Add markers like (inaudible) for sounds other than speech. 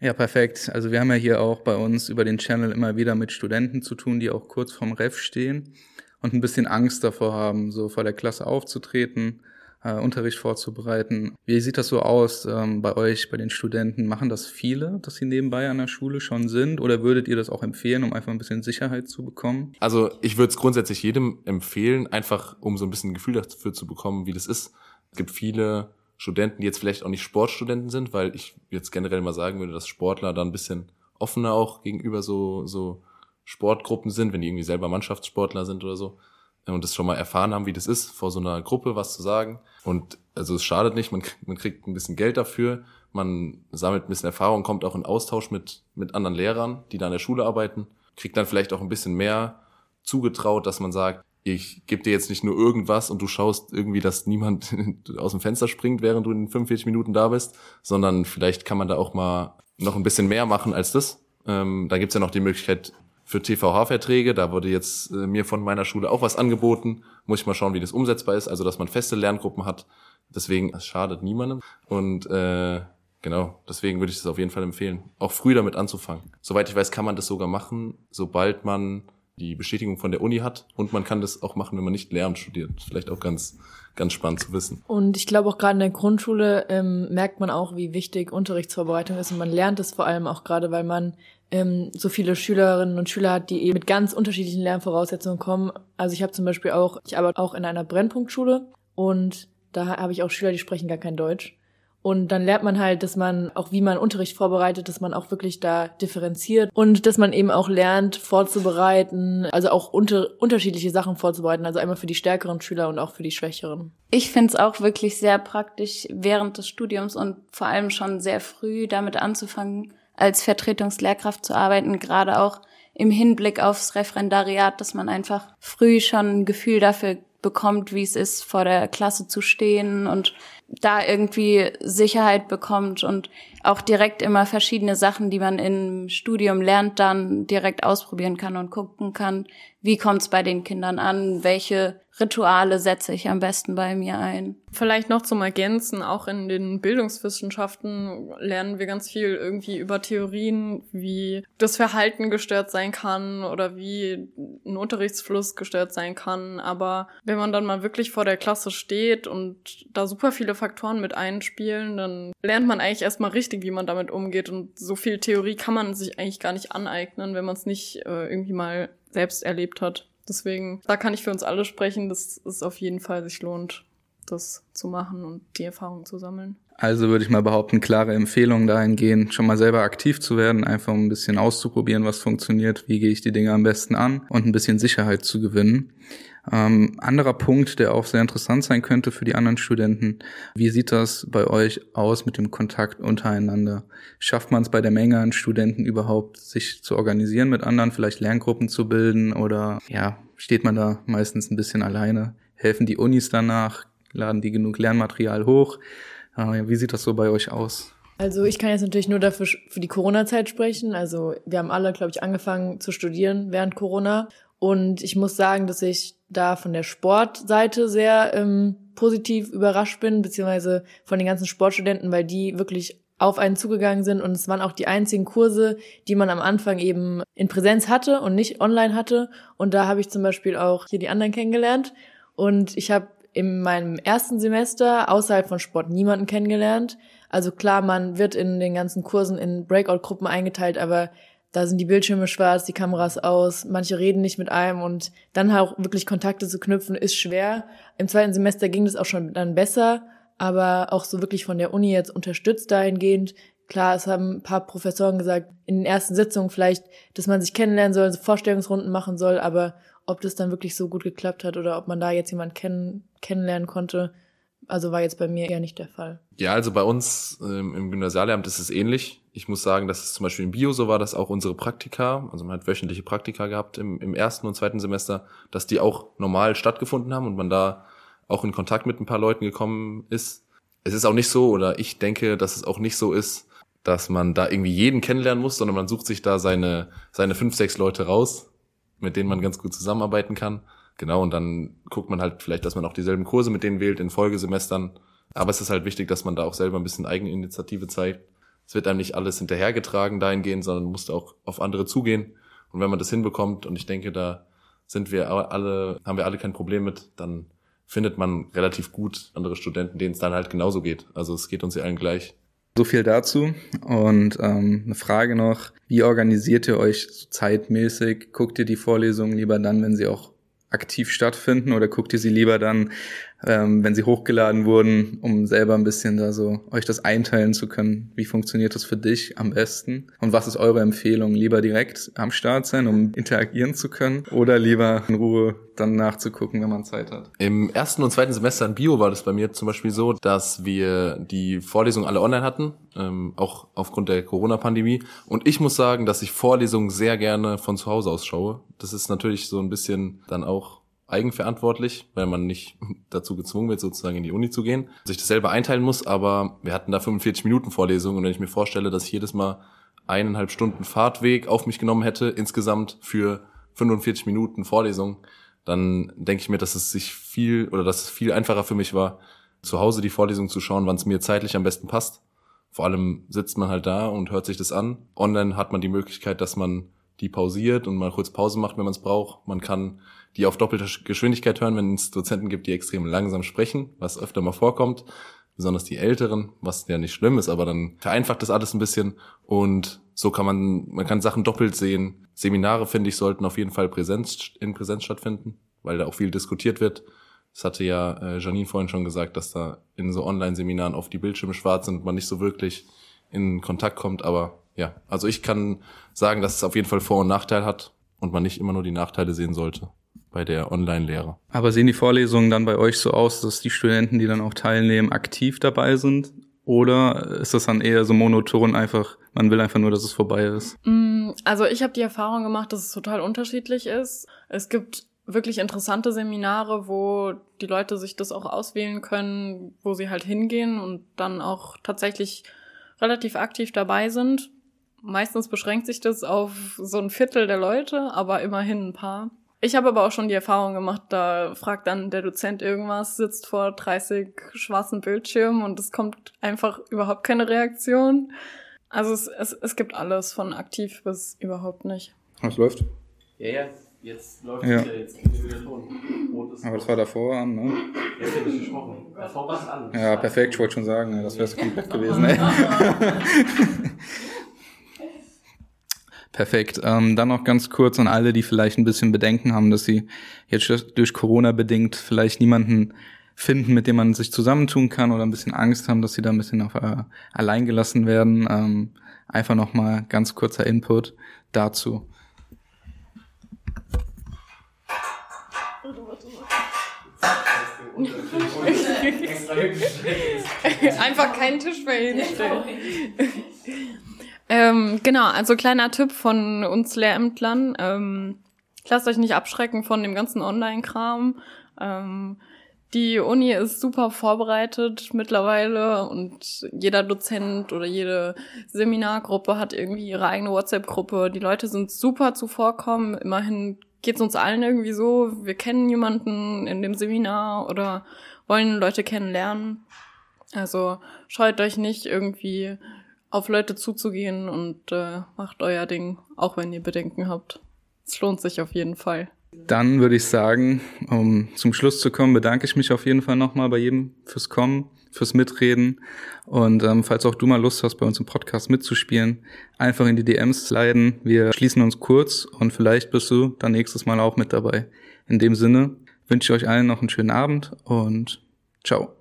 Ja, perfekt. Also wir haben ja hier auch bei uns über den Channel immer wieder mit Studenten zu tun, die auch kurz vorm Ref stehen und ein bisschen Angst davor haben, so vor der Klasse aufzutreten, äh, Unterricht vorzubereiten. Wie sieht das so aus ähm, bei euch, bei den Studenten? Machen das viele, dass sie nebenbei an der Schule schon sind? Oder würdet ihr das auch empfehlen, um einfach ein bisschen Sicherheit zu bekommen? Also ich würde es grundsätzlich jedem empfehlen, einfach um so ein bisschen ein Gefühl dafür zu bekommen, wie das ist. Es gibt viele Studenten, die jetzt vielleicht auch nicht Sportstudenten sind, weil ich jetzt generell mal sagen würde, dass Sportler da ein bisschen offener auch gegenüber so, so Sportgruppen sind, wenn die irgendwie selber Mannschaftssportler sind oder so und das schon mal erfahren haben, wie das ist, vor so einer Gruppe was zu sagen. Und also es schadet nicht, man, man kriegt ein bisschen Geld dafür, man sammelt ein bisschen Erfahrung, kommt auch in Austausch mit, mit anderen Lehrern, die da an der Schule arbeiten, kriegt dann vielleicht auch ein bisschen mehr zugetraut, dass man sagt, ich gebe dir jetzt nicht nur irgendwas und du schaust irgendwie, dass niemand (laughs) aus dem Fenster springt, während du in 45 Minuten da bist, sondern vielleicht kann man da auch mal noch ein bisschen mehr machen als das. Ähm, da gibt's ja noch die Möglichkeit für TVH-Verträge. Da wurde jetzt äh, mir von meiner Schule auch was angeboten. Muss ich mal schauen, wie das umsetzbar ist. Also, dass man feste Lerngruppen hat. Deswegen, es schadet niemandem. Und äh, genau, deswegen würde ich das auf jeden Fall empfehlen, auch früh damit anzufangen. Soweit ich weiß, kann man das sogar machen, sobald man die Bestätigung von der Uni hat und man kann das auch machen, wenn man nicht Lehramt studiert. Vielleicht auch ganz, ganz spannend zu wissen. Und ich glaube auch gerade in der Grundschule ähm, merkt man auch, wie wichtig Unterrichtsvorbereitung ist und man lernt es vor allem auch gerade, weil man ähm, so viele Schülerinnen und Schüler hat, die eben mit ganz unterschiedlichen Lernvoraussetzungen kommen. Also ich habe zum Beispiel auch, ich arbeite auch in einer Brennpunktschule und da habe ich auch Schüler, die sprechen gar kein Deutsch. Und dann lernt man halt, dass man auch wie man Unterricht vorbereitet, dass man auch wirklich da differenziert und dass man eben auch lernt vorzubereiten, also auch unter, unterschiedliche Sachen vorzubereiten, also einmal für die stärkeren Schüler und auch für die schwächeren. Ich finde es auch wirklich sehr praktisch während des Studiums und vor allem schon sehr früh damit anzufangen, als Vertretungslehrkraft zu arbeiten, gerade auch im Hinblick aufs Referendariat, dass man einfach früh schon ein Gefühl dafür bekommt, wie es ist, vor der Klasse zu stehen und da irgendwie Sicherheit bekommt und auch direkt immer verschiedene Sachen, die man im Studium lernt, dann direkt ausprobieren kann und gucken kann, wie kommt es bei den Kindern an, welche Rituale setze ich am besten bei mir ein. Vielleicht noch zum Ergänzen, auch in den Bildungswissenschaften lernen wir ganz viel irgendwie über Theorien, wie das Verhalten gestört sein kann oder wie ein Unterrichtsfluss gestört sein kann. Aber wenn man dann mal wirklich vor der Klasse steht und da super viele Faktoren mit einspielen, dann lernt man eigentlich erstmal richtig, wie man damit umgeht. Und so viel Theorie kann man sich eigentlich gar nicht aneignen, wenn man es nicht äh, irgendwie mal selbst erlebt hat. Deswegen, da kann ich für uns alle sprechen, dass es auf jeden Fall sich lohnt, das zu machen und die Erfahrung zu sammeln. Also würde ich mal behaupten, klare Empfehlung dahingehend, schon mal selber aktiv zu werden, einfach ein bisschen auszuprobieren, was funktioniert, wie gehe ich die Dinge am besten an und ein bisschen Sicherheit zu gewinnen. Ähm, anderer Punkt, der auch sehr interessant sein könnte für die anderen Studenten. Wie sieht das bei euch aus mit dem Kontakt untereinander? Schafft man es bei der Menge an Studenten überhaupt, sich zu organisieren mit anderen, vielleicht Lerngruppen zu bilden oder ja, steht man da meistens ein bisschen alleine? Helfen die Unis danach? Laden die genug Lernmaterial hoch? Äh, wie sieht das so bei euch aus? Also ich kann jetzt natürlich nur dafür für die Corona-Zeit sprechen. Also wir haben alle, glaube ich, angefangen zu studieren während Corona. Und ich muss sagen, dass ich da von der Sportseite sehr ähm, positiv überrascht bin, beziehungsweise von den ganzen Sportstudenten, weil die wirklich auf einen zugegangen sind und es waren auch die einzigen Kurse, die man am Anfang eben in Präsenz hatte und nicht online hatte. Und da habe ich zum Beispiel auch hier die anderen kennengelernt. Und ich habe in meinem ersten Semester außerhalb von Sport niemanden kennengelernt. Also klar, man wird in den ganzen Kursen in Breakout-Gruppen eingeteilt, aber da sind die Bildschirme schwarz, die Kameras aus, manche reden nicht mit einem und dann auch wirklich Kontakte zu knüpfen ist schwer. Im zweiten Semester ging das auch schon dann besser, aber auch so wirklich von der Uni jetzt unterstützt dahingehend. Klar, es haben ein paar Professoren gesagt, in den ersten Sitzungen vielleicht, dass man sich kennenlernen soll, Vorstellungsrunden machen soll, aber ob das dann wirklich so gut geklappt hat oder ob man da jetzt jemanden kenn kennenlernen konnte, also war jetzt bei mir eher nicht der Fall. Ja, also bei uns ähm, im Gymnasialamt ist es ähnlich. Ich muss sagen, dass es zum Beispiel im Bio so war, dass auch unsere Praktika, also man hat wöchentliche Praktika gehabt im, im ersten und zweiten Semester, dass die auch normal stattgefunden haben und man da auch in Kontakt mit ein paar Leuten gekommen ist. Es ist auch nicht so, oder ich denke, dass es auch nicht so ist, dass man da irgendwie jeden kennenlernen muss, sondern man sucht sich da seine, seine fünf, sechs Leute raus, mit denen man ganz gut zusammenarbeiten kann. Genau, und dann guckt man halt vielleicht, dass man auch dieselben Kurse mit denen wählt in Folgesemestern. Aber es ist halt wichtig, dass man da auch selber ein bisschen Eigeninitiative zeigt, es wird einem nicht alles hinterhergetragen dahingehend, sondern musst auch auf andere zugehen. Und wenn man das hinbekommt, und ich denke, da sind wir alle, haben wir alle kein Problem mit, dann findet man relativ gut andere Studenten, denen es dann halt genauso geht. Also es geht uns ja allen gleich. So viel dazu. Und ähm, eine Frage noch, wie organisiert ihr euch zeitmäßig? Guckt ihr die Vorlesungen lieber dann, wenn sie auch aktiv stattfinden oder guckt ihr sie lieber dann, ähm, wenn sie hochgeladen wurden, um selber ein bisschen da so euch das einteilen zu können? Wie funktioniert das für dich am besten? Und was ist eure Empfehlung? Lieber direkt am Start sein, um interagieren zu können oder lieber in Ruhe dann nachzugucken, wenn man Zeit hat? Im ersten und zweiten Semester in Bio war das bei mir zum Beispiel so, dass wir die Vorlesungen alle online hatten, ähm, auch aufgrund der Corona-Pandemie. Und ich muss sagen, dass ich Vorlesungen sehr gerne von zu Hause aus schaue. Das ist natürlich so ein bisschen dann auch eigenverantwortlich, weil man nicht (laughs) dazu gezwungen wird, sozusagen in die Uni zu gehen, sich das selber einteilen muss, aber wir hatten da 45 Minuten Vorlesung und wenn ich mir vorstelle, dass ich jedes Mal eineinhalb Stunden Fahrtweg auf mich genommen hätte, insgesamt für 45 Minuten Vorlesung, dann denke ich mir, dass es sich viel oder dass es viel einfacher für mich war, zu Hause die Vorlesung zu schauen, wann es mir zeitlich am besten passt. Vor allem sitzt man halt da und hört sich das an. Online hat man die Möglichkeit, dass man die pausiert und mal kurz Pause macht, wenn man es braucht. Man kann die auf doppelte Geschwindigkeit hören, wenn es Dozenten gibt, die extrem langsam sprechen, was öfter mal vorkommt, besonders die Älteren, was ja nicht schlimm ist, aber dann vereinfacht das alles ein bisschen und so kann man, man kann Sachen doppelt sehen. Seminare, finde ich, sollten auf jeden Fall Präsenz, in Präsenz stattfinden, weil da auch viel diskutiert wird. Das hatte ja äh, Janine vorhin schon gesagt, dass da in so Online-Seminaren oft die Bildschirme schwarz sind und man nicht so wirklich in Kontakt kommt, aber ja, also ich kann sagen, dass es auf jeden Fall Vor- und Nachteil hat und man nicht immer nur die Nachteile sehen sollte bei der Online-Lehre. Aber sehen die Vorlesungen dann bei euch so aus, dass die Studenten, die dann auch teilnehmen, aktiv dabei sind? Oder ist das dann eher so monoton einfach, man will einfach nur, dass es vorbei ist? Mm, also ich habe die Erfahrung gemacht, dass es total unterschiedlich ist. Es gibt wirklich interessante Seminare, wo die Leute sich das auch auswählen können, wo sie halt hingehen und dann auch tatsächlich relativ aktiv dabei sind. Meistens beschränkt sich das auf so ein Viertel der Leute, aber immerhin ein paar. Ich habe aber auch schon die Erfahrung gemacht, da fragt dann der Dozent irgendwas, sitzt vor 30 schwarzen Bildschirmen und es kommt einfach überhaupt keine Reaktion. Also es, es, es gibt alles, von aktiv bis überhaupt nicht. Was läuft? Ja, ja, jetzt läuft Ja. es ja, jetzt wieder Ton. Aber das war davor an, ne? Jetzt hätte ich gesprochen. Davor war es an. Ja, perfekt, ich wollte schon sagen, ne, das wäre komplett gewesen. Ey. (laughs) Perfekt. Ähm, dann noch ganz kurz an alle, die vielleicht ein bisschen Bedenken haben, dass sie jetzt durch Corona bedingt vielleicht niemanden finden, mit dem man sich zusammentun kann oder ein bisschen Angst haben, dass sie da ein bisschen auf, äh, allein gelassen werden. Ähm, einfach noch mal ganz kurzer Input dazu. Einfach keinen Tisch mehr hinstellen. Ähm, genau, also kleiner Tipp von uns Lehrämtlern. Ähm, lasst euch nicht abschrecken von dem ganzen Online-Kram. Ähm, die Uni ist super vorbereitet mittlerweile und jeder Dozent oder jede Seminargruppe hat irgendwie ihre eigene WhatsApp-Gruppe. Die Leute sind super zuvorkommen. Immerhin geht's uns allen irgendwie so. Wir kennen jemanden in dem Seminar oder wollen Leute kennenlernen. Also scheut euch nicht irgendwie auf Leute zuzugehen und äh, macht euer Ding, auch wenn ihr Bedenken habt. Es lohnt sich auf jeden Fall. Dann würde ich sagen, um zum Schluss zu kommen, bedanke ich mich auf jeden Fall nochmal bei jedem fürs Kommen, fürs Mitreden. Und ähm, falls auch du mal Lust hast, bei uns im Podcast mitzuspielen, einfach in die DMs sliden. Wir schließen uns kurz und vielleicht bist du dann nächstes Mal auch mit dabei. In dem Sinne wünsche ich euch allen noch einen schönen Abend und ciao.